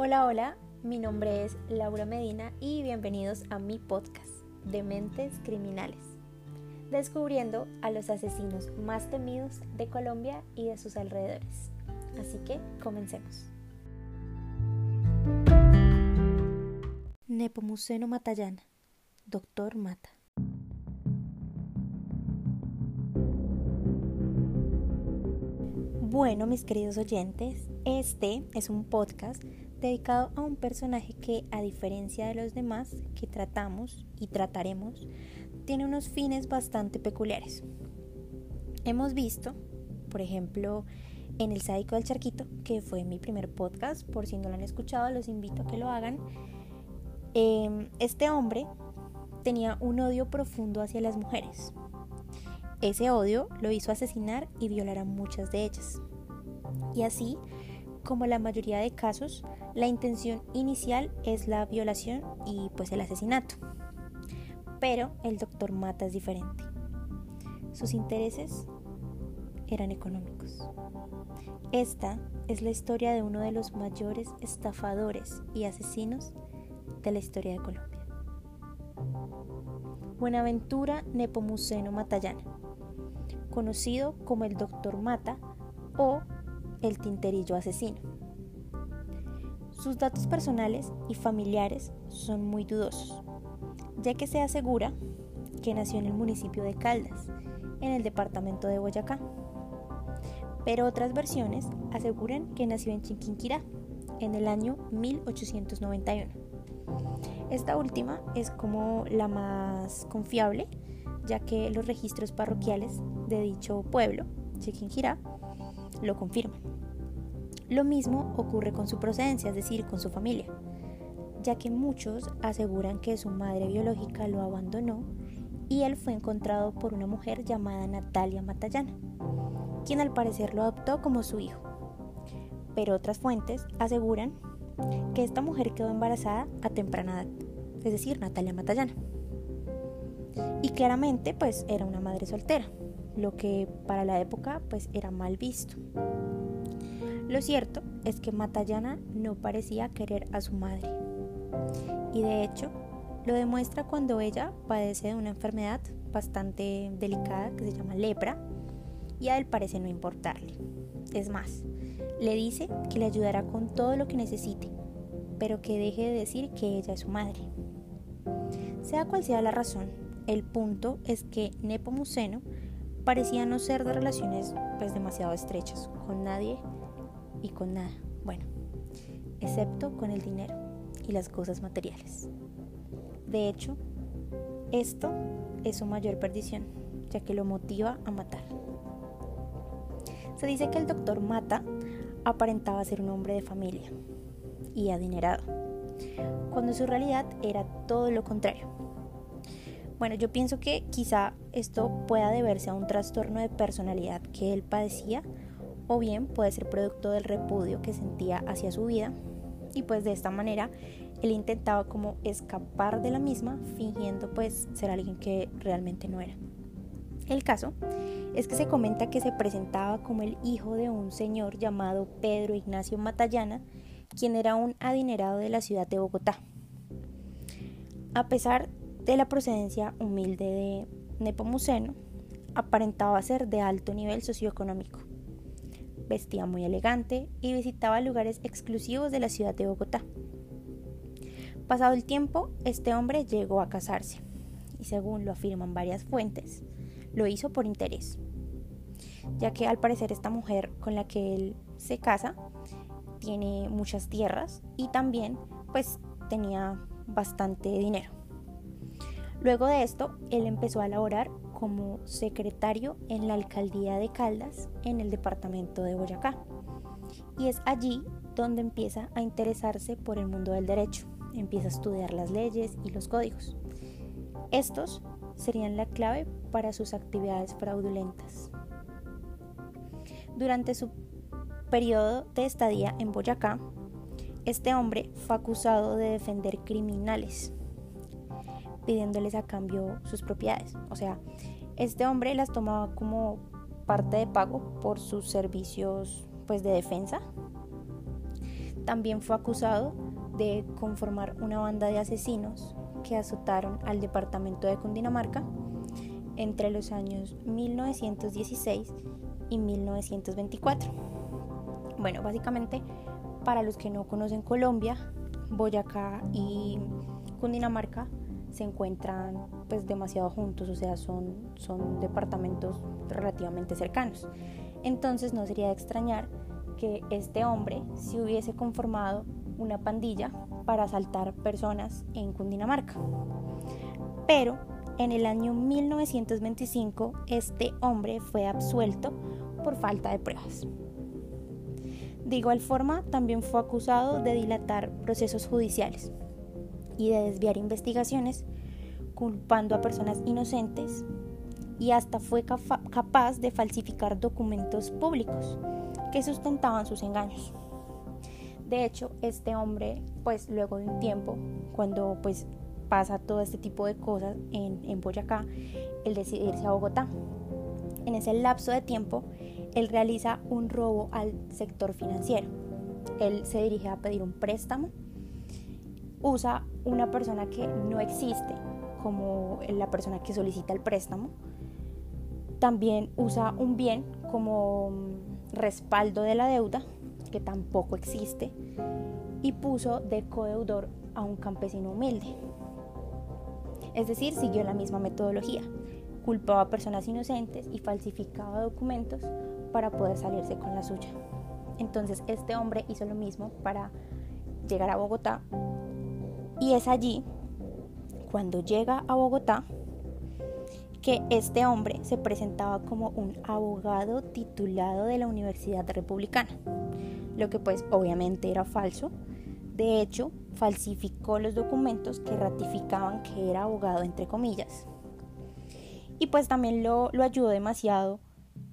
Hola, hola, mi nombre es Laura Medina y bienvenidos a mi podcast de Mentes Criminales, descubriendo a los asesinos más temidos de Colombia y de sus alrededores. Así que comencemos. Nepomuceno Matallana, Doctor Mata. Bueno, mis queridos oyentes, este es un podcast dedicado a un personaje que, a diferencia de los demás que tratamos y trataremos, tiene unos fines bastante peculiares. Hemos visto, por ejemplo, en El Sádico del Charquito, que fue mi primer podcast, por si no lo han escuchado, los invito a que lo hagan. Em, este hombre tenía un odio profundo hacia las mujeres. Ese odio lo hizo asesinar y violar a muchas de ellas. Y así, como la mayoría de casos, la intención inicial es la violación y pues el asesinato. Pero el doctor Mata es diferente. Sus intereses eran económicos. Esta es la historia de uno de los mayores estafadores y asesinos de la historia de Colombia. Buenaventura Nepomuceno Matallana, conocido como el Doctor Mata o el Tinterillo Asesino. Sus datos personales y familiares son muy dudosos, ya que se asegura que nació en el municipio de Caldas, en el departamento de Boyacá. Pero otras versiones aseguran que nació en Chiquinquirá, en el año 1891. Esta última es como la más confiable, ya que los registros parroquiales de dicho pueblo, Chiquinquirá, lo confirman. Lo mismo ocurre con su procedencia, es decir, con su familia, ya que muchos aseguran que su madre biológica lo abandonó y él fue encontrado por una mujer llamada Natalia Matallana, quien al parecer lo adoptó como su hijo. Pero otras fuentes aseguran que esta mujer quedó embarazada a temprana edad, es decir, Natalia Matallana. Y claramente pues era una madre soltera, lo que para la época pues era mal visto. Lo cierto es que Matallana no parecía querer a su madre. Y de hecho, lo demuestra cuando ella padece de una enfermedad bastante delicada que se llama lepra y a él parece no importarle. Es más, le dice que le ayudará con todo lo que necesite, pero que deje de decir que ella es su madre. Sea cual sea la razón, el punto es que Nepomuceno parecía no ser de relaciones pues demasiado estrechas con nadie y con nada, bueno, excepto con el dinero y las cosas materiales. De hecho, esto es su mayor perdición, ya que lo motiva a matar. Se dice que el doctor Mata aparentaba ser un hombre de familia y adinerado, cuando su realidad era todo lo contrario. Bueno, yo pienso que quizá esto pueda deberse a un trastorno de personalidad que él padecía o bien puede ser producto del repudio que sentía hacia su vida y pues de esta manera él intentaba como escapar de la misma fingiendo pues ser alguien que realmente no era. El caso es que se comenta que se presentaba como el hijo de un señor llamado Pedro Ignacio Matallana, quien era un adinerado de la ciudad de Bogotá. A pesar de la procedencia humilde de Nepomuceno, aparentaba ser de alto nivel socioeconómico vestía muy elegante y visitaba lugares exclusivos de la ciudad de Bogotá. Pasado el tiempo, este hombre llegó a casarse y según lo afirman varias fuentes, lo hizo por interés, ya que al parecer esta mujer con la que él se casa tiene muchas tierras y también pues tenía bastante dinero. Luego de esto, él empezó a laborar como secretario en la alcaldía de Caldas en el departamento de Boyacá. Y es allí donde empieza a interesarse por el mundo del derecho, empieza a estudiar las leyes y los códigos. Estos serían la clave para sus actividades fraudulentas. Durante su periodo de estadía en Boyacá, este hombre fue acusado de defender criminales pidiéndoles a cambio sus propiedades. O sea, este hombre las tomaba como parte de pago por sus servicios pues de defensa. también fue acusado de conformar una banda de asesinos que azotaron al departamento de Cundinamarca entre los años 1916 y 1924. Bueno, básicamente, para los que no conocen Colombia, Boyacá y Cundinamarca se encuentran pues demasiado juntos, o sea, son, son departamentos relativamente cercanos. Entonces no sería de extrañar que este hombre se hubiese conformado una pandilla para asaltar personas en Cundinamarca. Pero en el año 1925 este hombre fue absuelto por falta de pruebas. De igual forma, también fue acusado de dilatar procesos judiciales y de desviar investigaciones, culpando a personas inocentes y hasta fue capaz de falsificar documentos públicos que sustentaban sus engaños. De hecho, este hombre, pues luego de un tiempo, cuando pues pasa todo este tipo de cosas en, Boyacá, él decide irse a Bogotá. En ese lapso de tiempo, él realiza un robo al sector financiero. Él se dirige a pedir un préstamo, usa una persona que no existe como la persona que solicita el préstamo, también usa un bien como respaldo de la deuda, que tampoco existe, y puso de codeudor a un campesino humilde. Es decir, siguió la misma metodología. Culpaba a personas inocentes y falsificaba documentos para poder salirse con la suya. Entonces este hombre hizo lo mismo para llegar a Bogotá y es allí, cuando llega a Bogotá, que este hombre se presentaba como un abogado titulado de la Universidad Republicana, lo que pues obviamente era falso. De hecho, falsificó los documentos que ratificaban que era abogado entre comillas. Y pues también lo, lo ayudó demasiado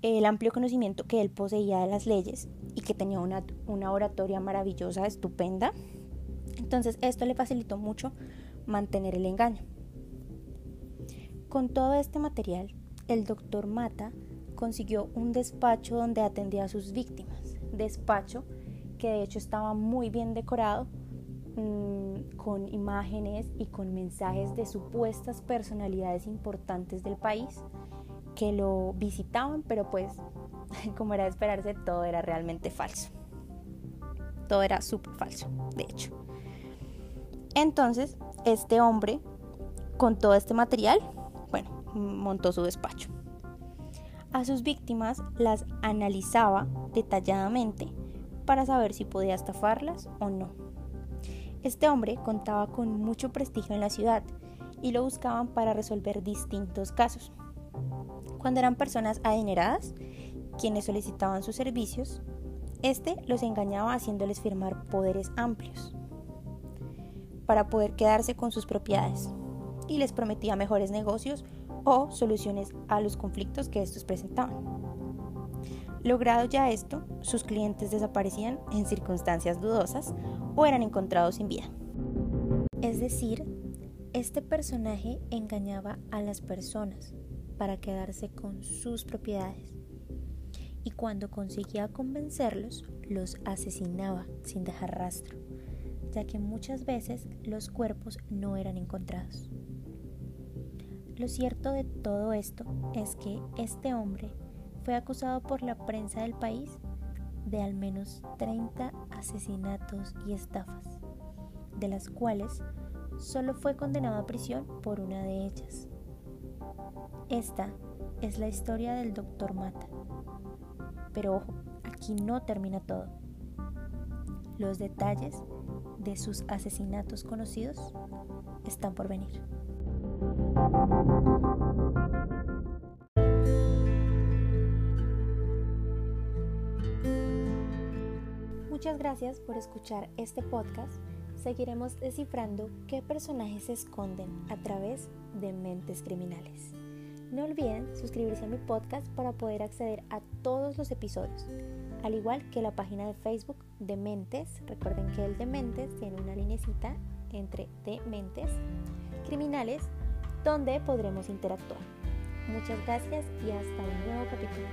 el amplio conocimiento que él poseía de las leyes y que tenía una, una oratoria maravillosa, estupenda. Entonces esto le facilitó mucho mantener el engaño. Con todo este material, el doctor Mata consiguió un despacho donde atendía a sus víctimas. Despacho que de hecho estaba muy bien decorado mm, con imágenes y con mensajes de supuestas personalidades importantes del país que lo visitaban, pero pues como era de esperarse, todo era realmente falso. Todo era súper falso, de hecho. Entonces, este hombre, con todo este material, bueno, montó su despacho. A sus víctimas las analizaba detalladamente para saber si podía estafarlas o no. Este hombre contaba con mucho prestigio en la ciudad y lo buscaban para resolver distintos casos. Cuando eran personas adineradas, quienes solicitaban sus servicios, este los engañaba haciéndoles firmar poderes amplios para poder quedarse con sus propiedades y les prometía mejores negocios o soluciones a los conflictos que estos presentaban. Logrado ya esto, sus clientes desaparecían en circunstancias dudosas o eran encontrados sin vida. Es decir, este personaje engañaba a las personas para quedarse con sus propiedades. Y cuando conseguía convencerlos, los asesinaba sin dejar rastro, ya que muchas veces los cuerpos no eran encontrados. Lo cierto de todo esto es que este hombre fue acusado por la prensa del país de al menos 30 asesinatos y estafas, de las cuales solo fue condenado a prisión por una de ellas. Esta es la historia del doctor Mata. Pero ojo, aquí no termina todo. Los detalles de sus asesinatos conocidos están por venir. Muchas gracias por escuchar este podcast. Seguiremos descifrando qué personajes se esconden a través de mentes criminales. No olviden suscribirse a mi podcast para poder acceder a todos los episodios, al igual que la página de Facebook Dementes. Recuerden que el Dementes tiene una linecita entre Dementes Criminales donde podremos interactuar. Muchas gracias y hasta un nuevo capítulo.